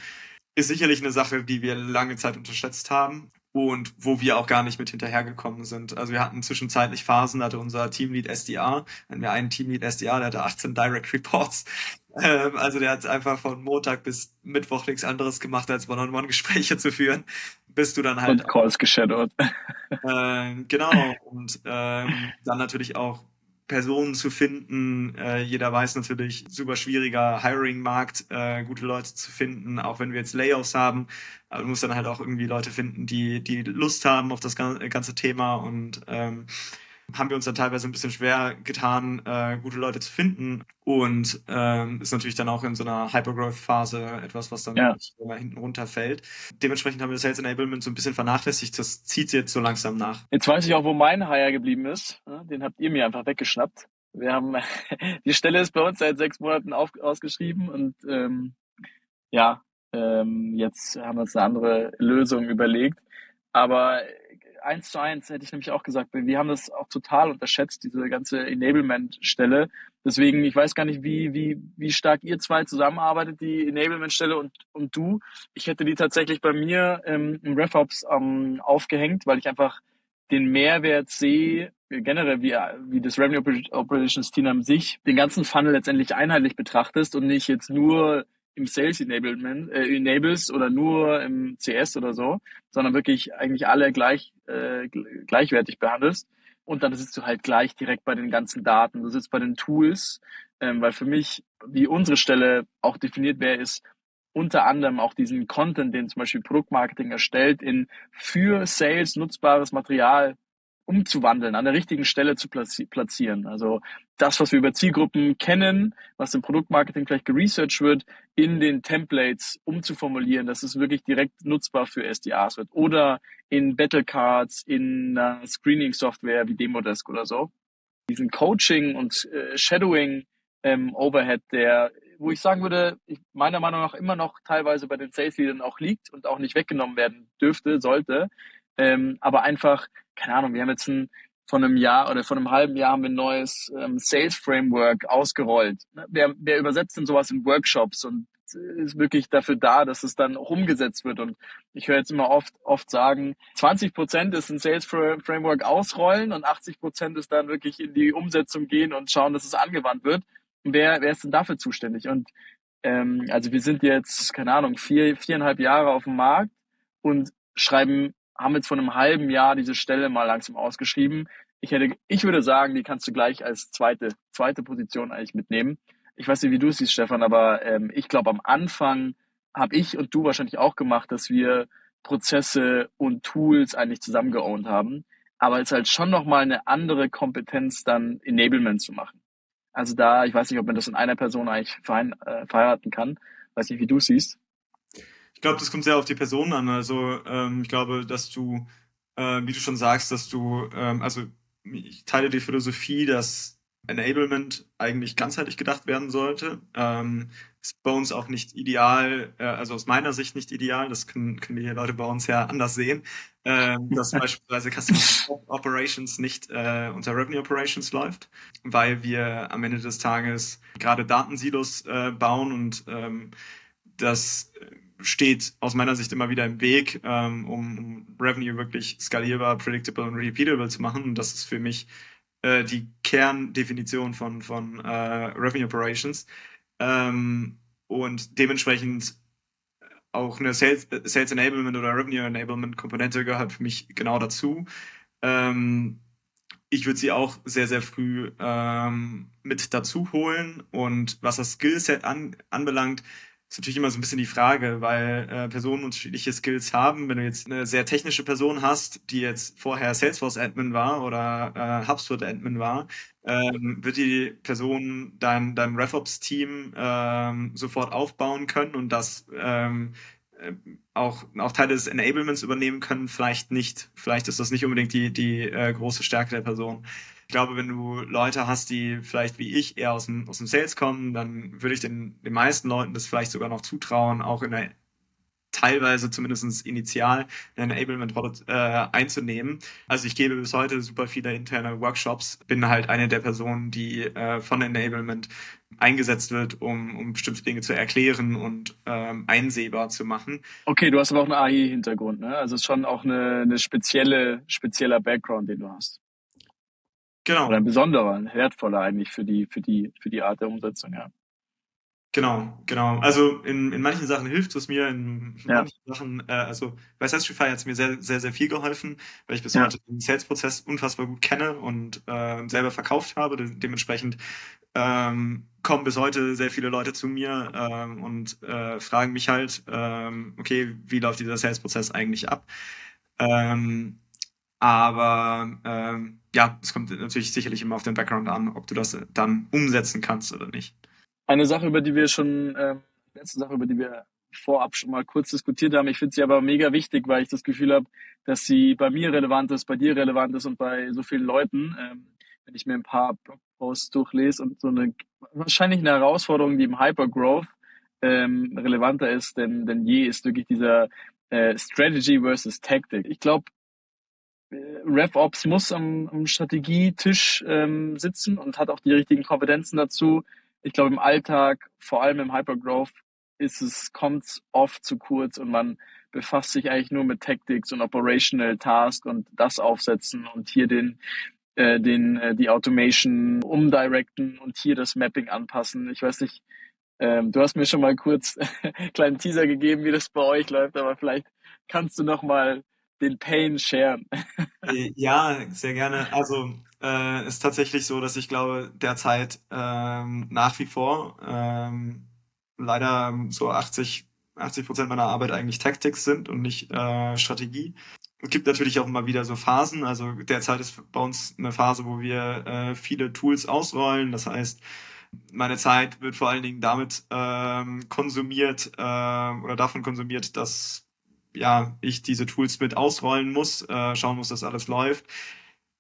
Ist sicherlich eine Sache, die wir lange Zeit unterschätzt haben und wo wir auch gar nicht mit hinterhergekommen sind. Also wir hatten zwischenzeitlich Phasen, da hatte unser Teamlead SDA, hatten wir einen Teamlead SDA, der hatte 18 Direct Reports. Ähm, also der hat einfach von Montag bis Mittwoch nichts anderes gemacht, als One-on-One-Gespräche zu führen, bis du dann halt...
Und Calls geshadowed.
Ähm, genau, und ähm, dann natürlich auch Personen zu finden. Äh, jeder weiß natürlich, super schwieriger Hiring-Markt, äh, gute Leute zu finden, auch wenn wir jetzt Layoffs haben. Aber du musst dann halt auch irgendwie Leute finden, die, die Lust haben auf das ganze Thema und ähm, haben wir uns dann teilweise ein bisschen schwer getan, äh, gute Leute zu finden. Und ähm, ist natürlich dann auch in so einer Hypergrowth-Phase etwas, was dann ja. hinten runterfällt. Dementsprechend haben wir Sales Enablement so ein bisschen vernachlässigt. Das zieht jetzt so langsam nach.
Jetzt weiß ich auch, wo mein Hire geblieben ist. Den habt ihr mir einfach weggeschnappt. Wir haben die Stelle ist bei uns seit sechs Monaten auf, ausgeschrieben und ähm, ja, ähm, jetzt haben wir uns eine andere Lösung überlegt. Aber eins zu eins hätte ich nämlich auch gesagt, wir haben das auch total unterschätzt, diese ganze Enablement-Stelle. Deswegen, ich weiß gar nicht, wie, wie, wie stark ihr zwei zusammenarbeitet, die Enablement-Stelle und, und du. Ich hätte die tatsächlich bei mir ähm, im RevOps ähm, aufgehängt, weil ich einfach den Mehrwert sehe, generell wie, wie das Revenue Operations Team an sich, den ganzen Funnel letztendlich einheitlich betrachtest und nicht jetzt nur im Sales Enablement, äh, Enables oder nur im CS oder so, sondern wirklich eigentlich alle gleich, äh, gleichwertig behandelst. Und dann sitzt du halt gleich direkt bei den ganzen Daten. Du sitzt bei den Tools, ähm, weil für mich, wie unsere Stelle auch definiert wäre, ist unter anderem auch diesen Content, den zum Beispiel Produktmarketing erstellt, in für Sales nutzbares Material umzuwandeln, an der richtigen Stelle zu platzieren. Also das, was wir über Zielgruppen kennen, was im Produktmarketing vielleicht geresearched wird, in den Templates umzuformulieren, dass es wirklich direkt nutzbar für SDAs wird. Oder in Battlecards, in uh, Screening-Software wie Demodesk oder so. Diesen Coaching und äh, Shadowing ähm, Overhead, der, wo ich sagen würde, ich, meiner Meinung nach immer noch teilweise bei den Sales-Leadern auch liegt und auch nicht weggenommen werden dürfte, sollte. Ähm, aber einfach keine Ahnung, wir haben jetzt ein, von einem Jahr oder von einem halben Jahr haben wir ein neues ähm, Sales Framework ausgerollt. Ne, wer, wer übersetzt denn sowas in Workshops und ist wirklich dafür da, dass es dann umgesetzt wird. Und ich höre jetzt immer oft, oft sagen, 20 Prozent ist ein Sales Framework ausrollen und 80 Prozent ist dann wirklich in die Umsetzung gehen und schauen, dass es angewandt wird. Und wer, wer ist denn dafür zuständig? Und ähm, also wir sind jetzt, keine Ahnung, vier, viereinhalb Jahre auf dem Markt und schreiben, haben jetzt vor einem halben Jahr diese Stelle mal langsam ausgeschrieben. Ich hätte, ich würde sagen, die kannst du gleich als zweite, zweite Position eigentlich mitnehmen ich weiß nicht, wie du es siehst, Stefan, aber ähm, ich glaube, am Anfang habe ich und du wahrscheinlich auch gemacht, dass wir Prozesse und Tools eigentlich zusammengeowned haben. Aber es ist halt schon nochmal eine andere Kompetenz, dann Enablement zu machen. Also da, ich weiß nicht, ob man das in einer Person eigentlich verein, äh, verheiraten kann. Weiß nicht, wie du es siehst.
Ich glaube, das kommt sehr auf die Person an. Also ähm, ich glaube, dass du, äh, wie du schon sagst, dass du, ähm, also ich teile die Philosophie, dass Enablement eigentlich ganzheitlich gedacht werden sollte. Ähm, ist bei uns auch nicht ideal, äh, also aus meiner Sicht nicht ideal, das können, können die Leute bei uns ja anders sehen, äh, dass beispielsweise Customer Operations nicht äh, unter Revenue Operations läuft, weil wir am Ende des Tages gerade Datensilos äh, bauen und ähm, das steht aus meiner Sicht immer wieder im Weg, ähm, um, Revenue wirklich skalierbar, predictable und repeatable zu machen. Und das ist für mich äh, die Kerndefinition von, von äh, Revenue Operations. Ähm, und dementsprechend auch eine Sales, Sales Enablement oder Revenue Enablement Komponente gehört für mich genau dazu. Ähm, ich würde sie auch sehr, sehr früh ähm, mit dazu holen. Und was das Skillset an, anbelangt, ist natürlich immer so ein bisschen die Frage, weil äh, Personen unterschiedliche Skills haben. Wenn du jetzt eine sehr technische Person hast, die jetzt vorher Salesforce-Admin war oder äh, HubSpot-Admin war, ähm, wird die Person dein, dein RevOps-Team ähm, sofort aufbauen können und das ähm, äh, auch, auch Teile des Enablements übernehmen können, vielleicht nicht. Vielleicht ist das nicht unbedingt die, die äh, große Stärke der Person. Ich glaube, wenn du Leute hast, die vielleicht wie ich eher aus dem, aus dem Sales kommen, dann würde ich den, den meisten Leuten das vielleicht sogar noch zutrauen, auch in der teilweise zumindest initial eine Enablement-Rolle äh, einzunehmen. Also ich gebe bis heute super viele interne Workshops, bin halt eine der Personen, die äh, von Enablement eingesetzt wird, um, um bestimmte Dinge zu erklären und ähm, einsehbar zu machen.
Okay, du hast aber auch einen AI-Hintergrund, ne? Also es ist schon auch eine, eine spezielle, spezieller Background, den du hast. Genau. Oder ein besonderer, ein wertvoller eigentlich für die, für die, für die Art der Umsetzung, ja.
Genau, genau. Also in, in manchen Sachen hilft es mir, in, ja. manchen Sachen, äh, also bei Sastrify hat es mir sehr, sehr, sehr viel geholfen, weil ich bis ja. heute den Sales-Prozess unfassbar gut kenne und äh, selber verkauft habe. De dementsprechend ähm, kommen bis heute sehr viele Leute zu mir ähm, und äh, fragen mich halt, ähm, okay, wie läuft dieser Sales-Prozess eigentlich ab? Ähm, aber ähm, ja, es kommt natürlich sicherlich immer auf den Background an, ob du das dann umsetzen kannst oder nicht.
Eine Sache, über die wir schon, äh, letzte Sache, über die wir vorab schon mal kurz diskutiert haben. Ich finde sie aber mega wichtig, weil ich das Gefühl habe, dass sie bei mir relevant ist, bei dir relevant ist und bei so vielen Leuten. Ähm, wenn ich mir ein paar Blogposts durchlese und so eine wahrscheinlich eine Herausforderung, die im Hypergrowth ähm, relevanter ist denn, denn je, ist wirklich dieser äh, Strategy versus Tactic. Ich glaube, RevOps muss am, am Strategietisch ähm, sitzen und hat auch die richtigen Kompetenzen dazu. Ich glaube, im Alltag, vor allem im Hypergrowth, ist es, kommt oft zu kurz und man befasst sich eigentlich nur mit Tactics und Operational Task und das aufsetzen und hier den, äh, den, äh, die Automation umdirecten und hier das Mapping anpassen. Ich weiß nicht, ähm, du hast mir schon mal kurz einen kleinen Teaser gegeben, wie das bei euch läuft, aber vielleicht kannst du noch mal den Pain sharen.
Äh, ja, sehr gerne. Also äh, ist tatsächlich so, dass ich glaube, derzeit ähm, nach wie vor ähm, leider so 80 80 Prozent meiner Arbeit eigentlich Tactics sind und nicht äh, Strategie. Es gibt natürlich auch immer wieder so Phasen. Also derzeit ist bei uns eine Phase, wo wir äh, viele Tools ausrollen. Das heißt, meine Zeit wird vor allen Dingen damit ähm, konsumiert äh, oder davon konsumiert, dass ja, ich diese Tools mit ausrollen muss, äh, schauen muss, dass alles läuft.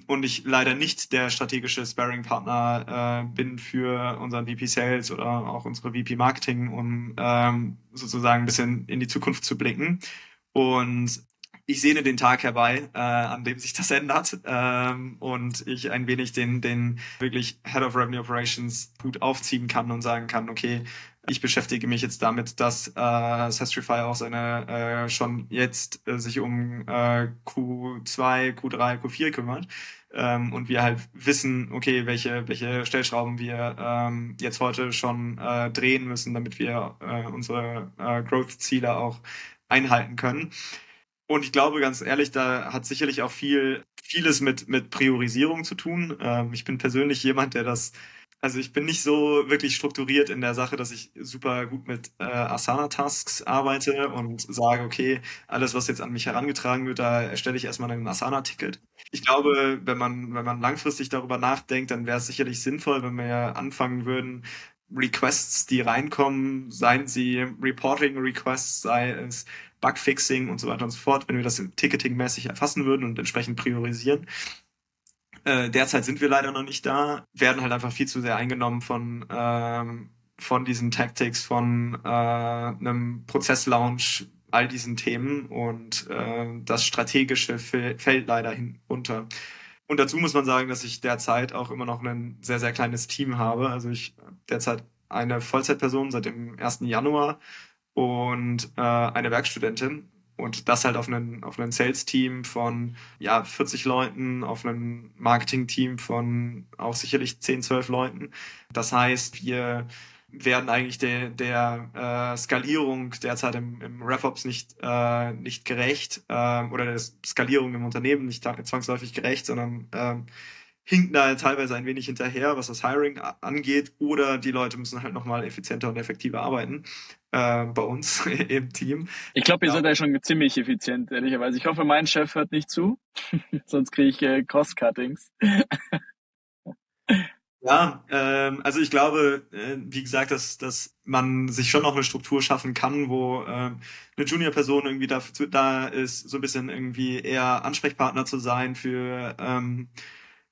Und ich leider nicht der strategische Sparring-Partner äh, bin für unseren VP Sales oder auch unsere VP Marketing, um ähm, sozusagen ein bisschen in die Zukunft zu blicken. Und ich sehne den Tag herbei, äh, an dem sich das ändert ähm, und ich ein wenig den, den wirklich Head of Revenue Operations Hut aufziehen kann und sagen kann, okay, ich beschäftige mich jetzt damit, dass äh, Sestrify auch seine äh, schon jetzt äh, sich um äh, Q2, Q3, Q4 kümmert ähm, und wir halt wissen, okay, welche welche Stellschrauben wir ähm, jetzt heute schon äh, drehen müssen, damit wir äh, unsere äh, Growth-Ziele auch einhalten können. Und ich glaube, ganz ehrlich, da hat sicherlich auch viel vieles mit mit Priorisierung zu tun. Ähm, ich bin persönlich jemand, der das also ich bin nicht so wirklich strukturiert in der Sache, dass ich super gut mit äh, Asana-Tasks arbeite und sage, okay, alles, was jetzt an mich herangetragen wird, da erstelle ich erstmal ein Asana-Ticket. Ich glaube, wenn man, wenn man langfristig darüber nachdenkt, dann wäre es sicherlich sinnvoll, wenn wir anfangen würden, Requests, die reinkommen, seien sie Reporting-Requests, sei es Bugfixing und so weiter und so fort, wenn wir das ticketing-mäßig erfassen würden und entsprechend priorisieren, äh, derzeit sind wir leider noch nicht da, werden halt einfach viel zu sehr eingenommen von, ähm, von diesen Tactics, von äh, einem Prozesslaunch, all diesen Themen und äh, das Strategische fällt leider hinunter. Und dazu muss man sagen, dass ich derzeit auch immer noch ein sehr, sehr kleines Team habe. Also ich derzeit eine Vollzeitperson seit dem 1. Januar und äh, eine Werkstudentin. Und das halt auf einen, auf einen Sales-Team von ja, 40 Leuten, auf ein Marketing-Team von auch sicherlich 10, 12 Leuten. Das heißt, wir werden eigentlich der, der äh, Skalierung derzeit im, im RevOps nicht, äh, nicht gerecht äh, oder der Skalierung im Unternehmen nicht zwangsläufig gerecht, sondern äh, hinken da teilweise ein wenig hinterher, was das Hiring angeht, oder die Leute müssen halt nochmal effizienter und effektiver arbeiten äh, bei uns im Team.
Ich glaube, ihr ja. seid ja schon ziemlich effizient, ehrlicherweise. Ich hoffe, mein Chef hört nicht zu, sonst kriege ich äh, Cost-Cuttings.
ja, ähm, also ich glaube, äh, wie gesagt, dass, dass man sich schon noch eine Struktur schaffen kann, wo äh, eine Junior-Person irgendwie dafür da ist, so ein bisschen irgendwie eher Ansprechpartner zu sein für ähm,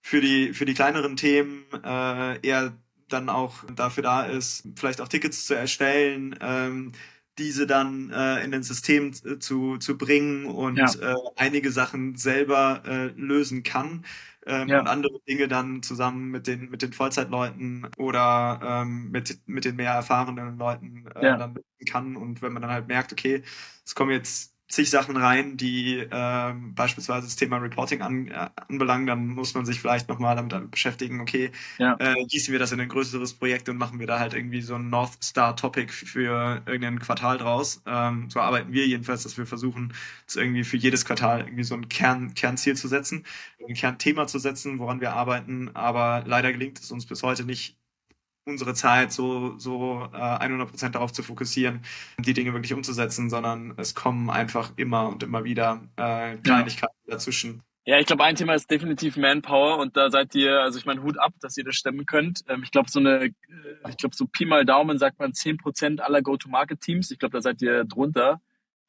für die, für die kleineren Themen äh, eher dann auch dafür da ist, vielleicht auch Tickets zu erstellen, ähm, diese dann äh, in den System zu, zu bringen und ja. äh, einige Sachen selber äh, lösen kann ähm, ja. und andere Dinge dann zusammen mit den mit den Vollzeitleuten oder ähm, mit mit den mehr erfahrenen Leuten äh, ja. dann kann und wenn man dann halt merkt, okay, es kommen jetzt zig Sachen rein, die ähm, beispielsweise das Thema Reporting an, äh, anbelangen, dann muss man sich vielleicht nochmal damit beschäftigen, okay, ja. äh, gießen wir das in ein größeres Projekt und machen wir da halt irgendwie so ein North Star Topic für irgendein Quartal draus. Ähm, so arbeiten wir jedenfalls, dass wir versuchen, irgendwie für jedes Quartal irgendwie so ein Kern, Kernziel zu setzen, ein Kernthema zu setzen, woran wir arbeiten, aber leider gelingt es uns bis heute nicht, unsere Zeit so, so äh, 100% darauf zu fokussieren, die Dinge wirklich umzusetzen, sondern es kommen einfach immer und immer wieder äh, Kleinigkeiten ja. dazwischen.
Ja, ich glaube, ein Thema ist definitiv Manpower und da seid ihr, also ich meine, Hut ab, dass ihr das stemmen könnt. Ähm, ich glaube, so eine, äh, ich glaube, so Pi mal Daumen sagt man 10% aller Go-to-Market-Teams. Ich glaube, da seid ihr drunter.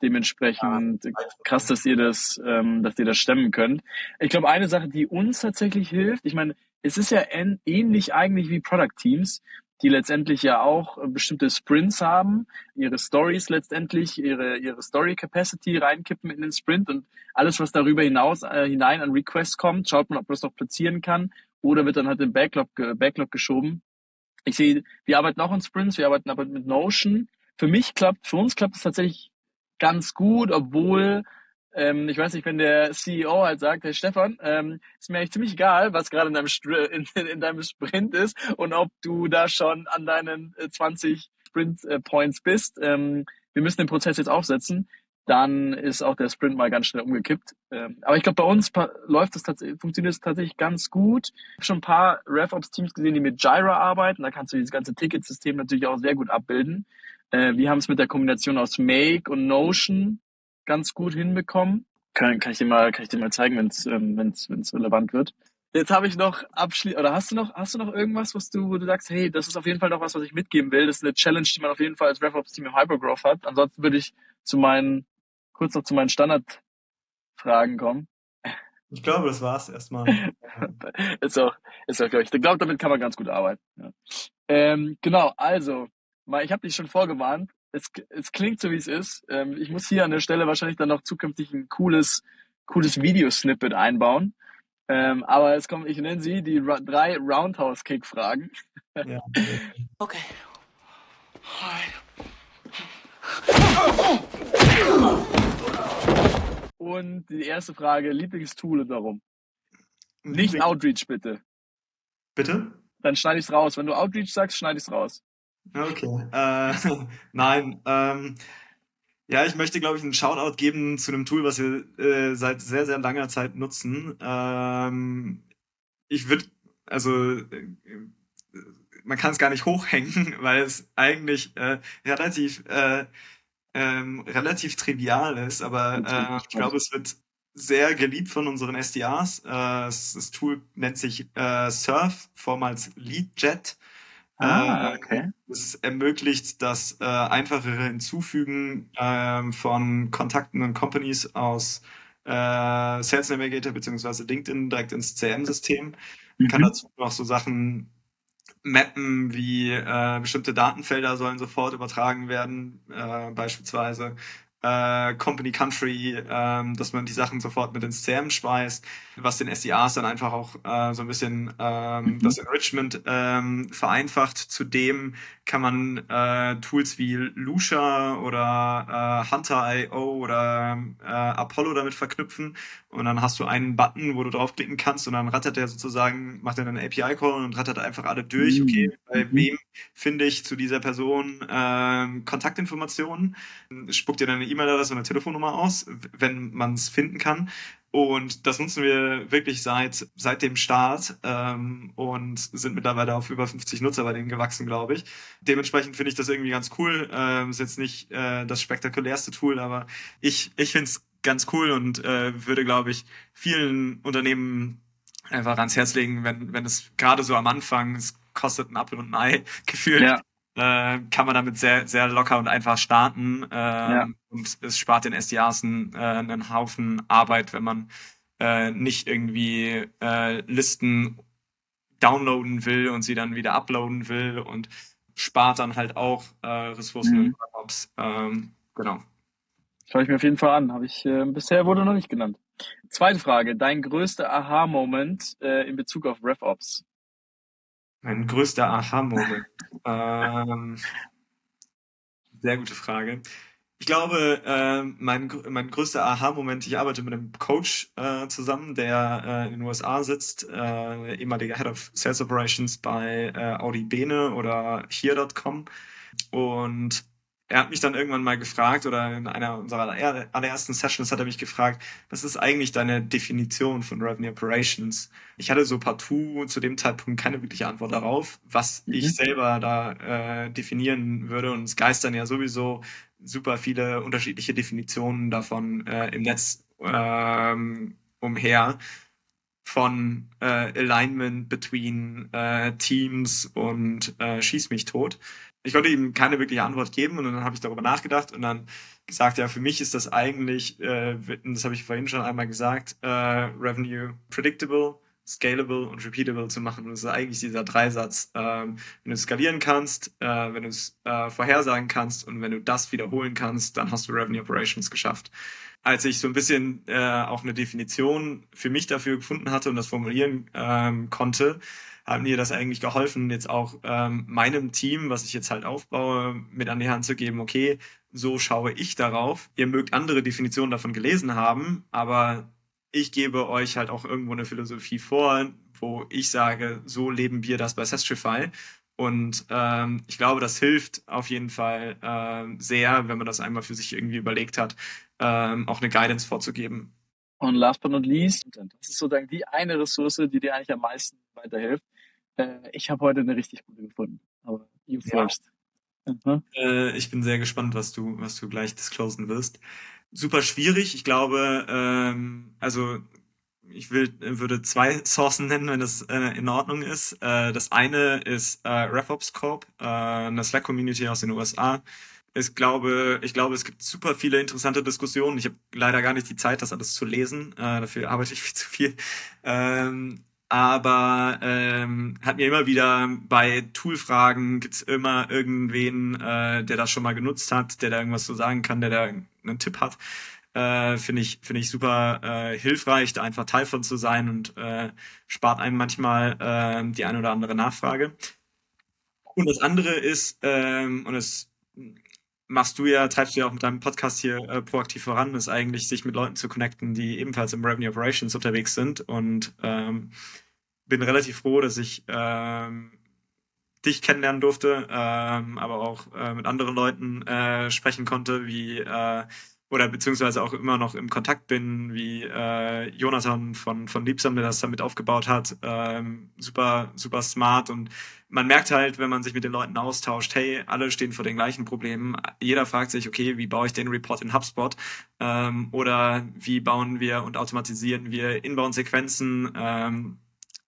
Dementsprechend krass, dass ihr das, ähm, dass ihr das stemmen könnt. Ich glaube, eine Sache, die uns tatsächlich hilft, ich meine, es ist ja ähnlich eigentlich wie Product Teams, die letztendlich ja auch äh, bestimmte Sprints haben, ihre Stories letztendlich, ihre, ihre Story Capacity reinkippen in den Sprint und alles, was darüber hinaus äh, hinein an Requests kommt, schaut man, ob man das noch platzieren kann oder wird dann halt im Backlog, Backlog geschoben. Ich sehe, wir arbeiten auch in Sprints, wir arbeiten aber mit Notion. Für mich klappt, für uns klappt es tatsächlich ganz gut, obwohl ähm, ich weiß nicht, wenn der CEO halt sagt, hey Stefan, ähm, ist mir eigentlich ziemlich egal, was gerade in deinem, in, in, deinem Sprint ist und ob du da schon an deinen 20 äh, Sprint äh, Points bist. Ähm, wir müssen den Prozess jetzt aufsetzen. Dann ist auch der Sprint mal ganz schnell umgekippt. Ähm, aber ich glaube, bei uns läuft es tatsächlich, funktioniert es tatsächlich ganz gut. Ich habe schon ein paar RevOps-Teams gesehen, die mit Jira arbeiten. Da kannst du dieses ganze Ticketsystem natürlich auch sehr gut abbilden. Äh, wir haben es mit der Kombination aus Make und Notion ganz gut hinbekommen. Kann, kann ich dir mal, kann ich dir mal zeigen, wenn es ähm, wenn's, wenn's relevant wird. Jetzt habe ich noch abschließend, oder hast du noch, hast du noch irgendwas, was du, wo du sagst, hey, das ist auf jeden Fall noch was, was ich mitgeben will. Das ist eine Challenge, die man auf jeden Fall als RevOps-Team im Hypergrowth hat. Ansonsten würde ich zu meinen, kurz noch zu meinen Standardfragen kommen.
Ich glaube, das war's erstmal.
ist auch, ist auch, glaube ich. Ich glaube, damit kann man ganz gut arbeiten. Ja. Ähm, genau, also, mal, ich habe dich schon vorgewarnt. es, es klingt so, wie es ist. Ähm, ich muss hier an der Stelle wahrscheinlich dann noch zukünftig ein cooles, cooles Videosnippet einbauen. Ähm, aber es kommt, ich nenne sie die Ra drei Roundhouse-Kick-Fragen. Ja. Okay. Und die erste Frage, Lieblingstool und warum? Nicht Outreach, bitte.
Bitte?
Dann schneide ich es raus. Wenn du Outreach sagst, schneide ich es raus.
Okay. Äh, nein. Ähm, ja, ich möchte, glaube ich, einen Shoutout geben zu einem Tool, was wir äh, seit sehr, sehr langer Zeit nutzen. Ähm, ich würde, also äh, man kann es gar nicht hochhängen, weil es eigentlich äh, relativ äh, ähm, relativ trivial ist, aber äh, ich glaube, es wird sehr geliebt von unseren SDRs. Äh, das Tool nennt sich äh, Surf, vormals LeadJet.
Ah, äh, okay.
Es ermöglicht das äh, einfachere Hinzufügen äh, von Kontakten und Companies aus äh, Sales Navigator bzw. LinkedIn direkt ins CM-System. Man mhm. kann dazu noch so Sachen mappen, wie äh, bestimmte Datenfelder sollen sofort übertragen werden, äh, beispielsweise äh, Company Country, ähm, dass man die Sachen sofort mit ins CM speist, was den SDRs dann einfach auch äh, so ein bisschen ähm, mhm. das Enrichment ähm, vereinfacht. Zudem kann man äh, Tools wie Lucia oder äh, Hunter.io oder äh, Apollo damit verknüpfen und dann hast du einen Button, wo du draufklicken kannst und dann rattert er sozusagen, macht er einen API-Call und rattert einfach alle durch. Mhm. Okay, bei mhm. wem finde ich zu dieser Person äh, Kontaktinformationen? Spuckt dir dann eine E-Mail-Adresse und eine Telefonnummer aus, wenn man es finden kann. Und das nutzen wir wirklich seit, seit dem Start ähm, und sind mittlerweile auf über 50 Nutzer bei denen gewachsen, glaube ich. Dementsprechend finde ich das irgendwie ganz cool. Ähm, ist jetzt nicht äh, das spektakulärste Tool, aber ich, ich finde es ganz cool und äh, würde, glaube ich, vielen Unternehmen einfach ans Herz legen, wenn, wenn es gerade so am Anfang, es kostet ein Apfel und ein Ei gefühlt, ja äh, kann man damit sehr, sehr locker und einfach starten. Ähm, ja. Und es spart den SDRs einen, äh, einen Haufen Arbeit, wenn man äh, nicht irgendwie äh, Listen downloaden will und sie dann wieder uploaden will und spart dann halt auch äh, Ressourcen mhm. und DevOps. Ähm, genau.
Schaue ich mir auf jeden Fall an. Habe ich äh, bisher wurde noch nicht genannt. Zweite Frage: Dein größter Aha-Moment äh, in Bezug auf RevOps?
Mein größter Aha-Moment. ähm, sehr gute Frage. Ich glaube, äh, mein, mein größter Aha-Moment, ich arbeite mit einem Coach äh, zusammen, der äh, in den USA sitzt, äh, ehemaliger Head of Sales Operations bei äh, Audi Bene oder Here.com. Und er hat mich dann irgendwann mal gefragt, oder in einer unserer allerersten Sessions hat er mich gefragt, was ist eigentlich deine Definition von Revenue Operations? Ich hatte so partout zu dem Zeitpunkt keine wirkliche Antwort darauf, was mhm. ich selber da äh, definieren würde. Und es geistern ja sowieso super viele unterschiedliche Definitionen davon äh, im Netz ähm, umher von äh, Alignment between äh, Teams und äh, Schieß mich tot ich konnte ihm keine wirkliche Antwort geben und dann habe ich darüber nachgedacht und dann gesagt, ja, für mich ist das eigentlich, äh, das habe ich vorhin schon einmal gesagt, äh, Revenue predictable, scalable und repeatable zu machen. Und das ist eigentlich dieser Dreisatz. Ähm, wenn du skalieren kannst, äh, wenn du es äh, vorhersagen kannst und wenn du das wiederholen kannst, dann hast du Revenue Operations geschafft. Als ich so ein bisschen äh, auch eine Definition für mich dafür gefunden hatte und das formulieren ähm, konnte, haben mir das eigentlich geholfen, jetzt auch ähm, meinem Team, was ich jetzt halt aufbaue, mit an die Hand zu geben, okay, so schaue ich darauf. Ihr mögt andere Definitionen davon gelesen haben, aber ich gebe euch halt auch irgendwo eine Philosophie vor, wo ich sage, so leben wir das bei Sestrify. Und ähm, ich glaube, das hilft auf jeden Fall äh, sehr, wenn man das einmal für sich irgendwie überlegt hat, ähm, auch eine Guidance vorzugeben.
Und last but not least, das ist sozusagen die eine Ressource, die dir eigentlich am meisten weiterhilft. Äh, ich habe heute eine richtig gute gefunden. Aber you first.
Mhm. Äh, ich bin sehr gespannt, was du, was du gleich disclosen wirst. Super schwierig. Ich glaube, ähm, also ich will, würde zwei Sourcen nennen, wenn das äh, in Ordnung ist. Äh, das eine ist äh, RevOps Corp, äh, eine Slack-Community aus den USA. Ich glaube, ich glaube, es gibt super viele interessante Diskussionen. Ich habe leider gar nicht die Zeit, das alles zu lesen. Äh, dafür arbeite ich viel zu viel. Ähm, aber ähm, hat mir immer wieder bei Toolfragen gibt's immer irgendwen, äh, der das schon mal genutzt hat, der da irgendwas zu sagen kann, der da einen Tipp hat. Äh, finde ich finde ich super äh, hilfreich, da einfach Teil von zu sein und äh, spart einem manchmal äh, die eine oder andere Nachfrage. Und das andere ist, ähm, und das machst du ja, treibst du ja auch mit deinem Podcast hier äh, proaktiv voran, ist eigentlich, sich mit Leuten zu connecten, die ebenfalls im Revenue Operations unterwegs sind. Und ähm, bin relativ froh, dass ich ähm, dich kennenlernen durfte, ähm, aber auch äh, mit anderen Leuten äh, sprechen konnte, wie äh, oder beziehungsweise auch immer noch im Kontakt bin, wie äh, Jonathan von, von Liebsam, der das damit aufgebaut hat. Ähm, super, super smart und man merkt halt, wenn man sich mit den Leuten austauscht, hey, alle stehen vor den gleichen Problemen. Jeder fragt sich, okay, wie baue ich den Report in HubSpot? Ähm, oder wie bauen wir und automatisieren wir Inbound-Sequenzen? Ähm,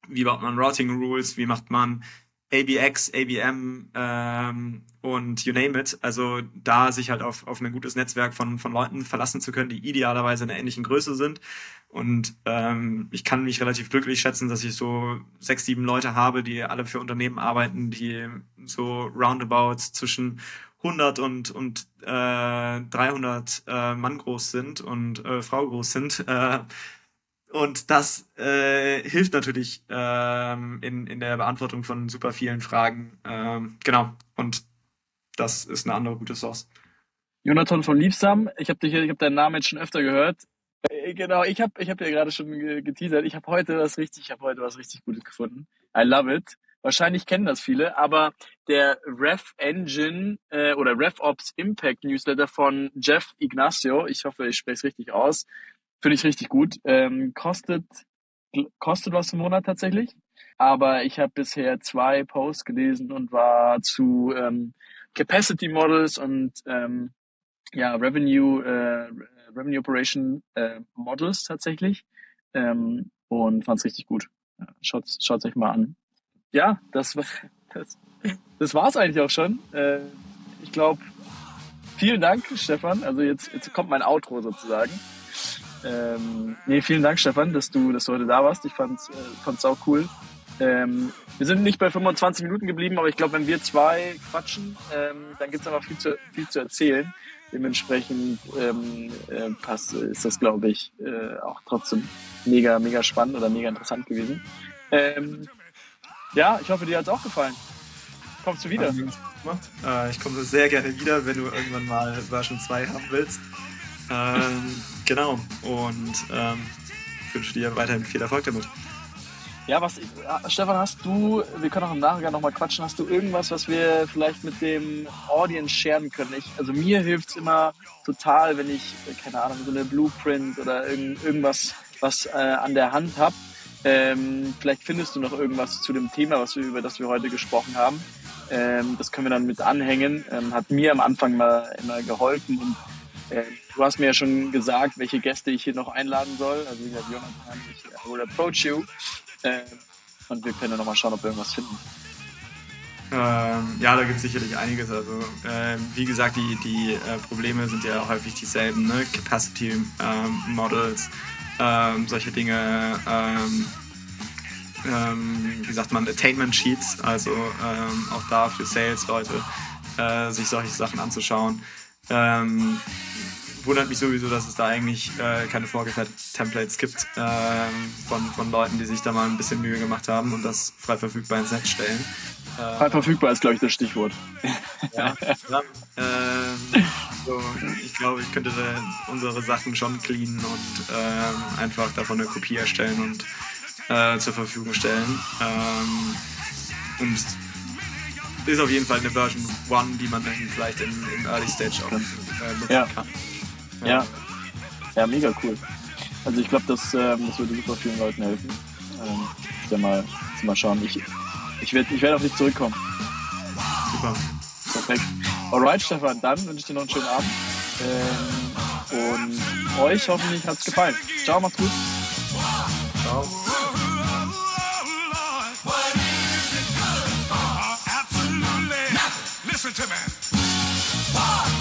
wie baut man Routing Rules? Wie macht man ABX, ABM ähm, und you name it. Also da sich halt auf, auf ein gutes Netzwerk von, von Leuten verlassen zu können, die idealerweise in einer ähnlichen Größe sind. Und ähm, ich kann mich relativ glücklich schätzen, dass ich so sechs, sieben Leute habe, die alle für Unternehmen arbeiten, die so roundabout zwischen 100 und, und äh, 300 äh, Mann groß sind und äh, Frau groß sind. Äh, und das äh, hilft natürlich ähm, in, in der Beantwortung von super vielen Fragen. Ähm, genau. Und das ist eine andere gute Source.
Jonathan von Liebsam, ich habe hab deinen Namen jetzt schon öfter gehört. Äh, genau, ich habe ich hab ja gerade schon geteasert. Ich habe heute was richtig, heute was richtig Gutes gefunden. I love it. Wahrscheinlich kennen das viele, aber der Ref Engine äh, oder RevOps Impact Newsletter von Jeff Ignacio, ich hoffe, ich spreche es richtig aus, Finde ich richtig gut. Ähm, kostet, kostet was im Monat tatsächlich. Aber ich habe bisher zwei Posts gelesen und war zu ähm, Capacity Models und ähm, ja, Revenue, äh, Revenue Operation äh, Models tatsächlich. Ähm, und fand es richtig gut. Schaut es euch mal an. Ja, das, das, das war eigentlich auch schon. Äh, ich glaube, vielen Dank, Stefan. Also jetzt, jetzt kommt mein Outro sozusagen. Ähm, nee, vielen Dank, Stefan, dass du, dass du heute da warst. Ich fand's, äh, fand's auch cool. Ähm, wir sind nicht bei 25 Minuten geblieben, aber ich glaube, wenn wir zwei quatschen, ähm, dann gibt's einfach viel zu, viel zu erzählen. Dementsprechend ähm, äh, passt, ist das, glaube ich, äh, auch trotzdem mega, mega spannend oder mega interessant gewesen. Ähm, ja, ich hoffe, dir hat's auch gefallen. Kommst du wieder?
Äh, ich komme sehr gerne wieder, wenn du irgendwann mal Version 2 haben willst. Ähm, genau. Und ähm, wünsche dir weiterhin viel Erfolg damit.
Ja, was, Stefan, hast du, wir können auch im Nachgang nochmal quatschen, hast du irgendwas, was wir vielleicht mit dem Audience sharen können? Ich, also mir hilft es immer total, wenn ich, keine Ahnung, so eine Blueprint oder irgend, irgendwas was äh, an der Hand habe. Ähm, vielleicht findest du noch irgendwas zu dem Thema, was wir, über das wir heute gesprochen haben. Ähm, das können wir dann mit anhängen. Ähm, hat mir am Anfang mal immer geholfen und äh, du hast mir ja schon gesagt, welche Gäste ich hier noch einladen soll. Also wie gesagt, Jonathan, ich will approach you. Äh, und wir können ja nochmal schauen, ob wir irgendwas finden.
Ähm, ja, da gibt es sicherlich einiges. Also äh, wie gesagt, die, die äh, Probleme sind ja häufig dieselben. Ne? Capacity ähm, Models, ähm, solche Dinge. Ähm, ähm, wie sagt man, Attainment Sheets, also ähm, auch da für Sales-Leute, äh, sich solche Sachen anzuschauen. Wundert mich sowieso, dass es da eigentlich äh, keine vorgefertigten Templates gibt ähm, von, von Leuten, die sich da mal ein bisschen Mühe gemacht haben und das frei verfügbar ins Netz stellen.
Äh, frei verfügbar ist, glaube ich, das Stichwort.
Ja, ja ähm, so, ich glaube, ich könnte unsere Sachen schon cleanen und ähm, einfach davon eine Kopie erstellen und äh, zur Verfügung stellen. Ähm, und ist auf jeden Fall eine Version 1, die man dann vielleicht im, im Early Stage auch äh, nutzen
ja.
kann.
Ja. ja. mega cool. Also ich glaube, das, ähm, das würde super vielen Leuten helfen. Ähm, ja mal, mal schauen. Ich, ich werde ich werd auf dich zurückkommen.
Super.
Perfekt. Alright, Stefan, dann wünsche ich dir noch einen schönen Abend. Ähm, und euch hoffentlich hat es gefallen. Ciao, macht's gut.
Ciao. To me.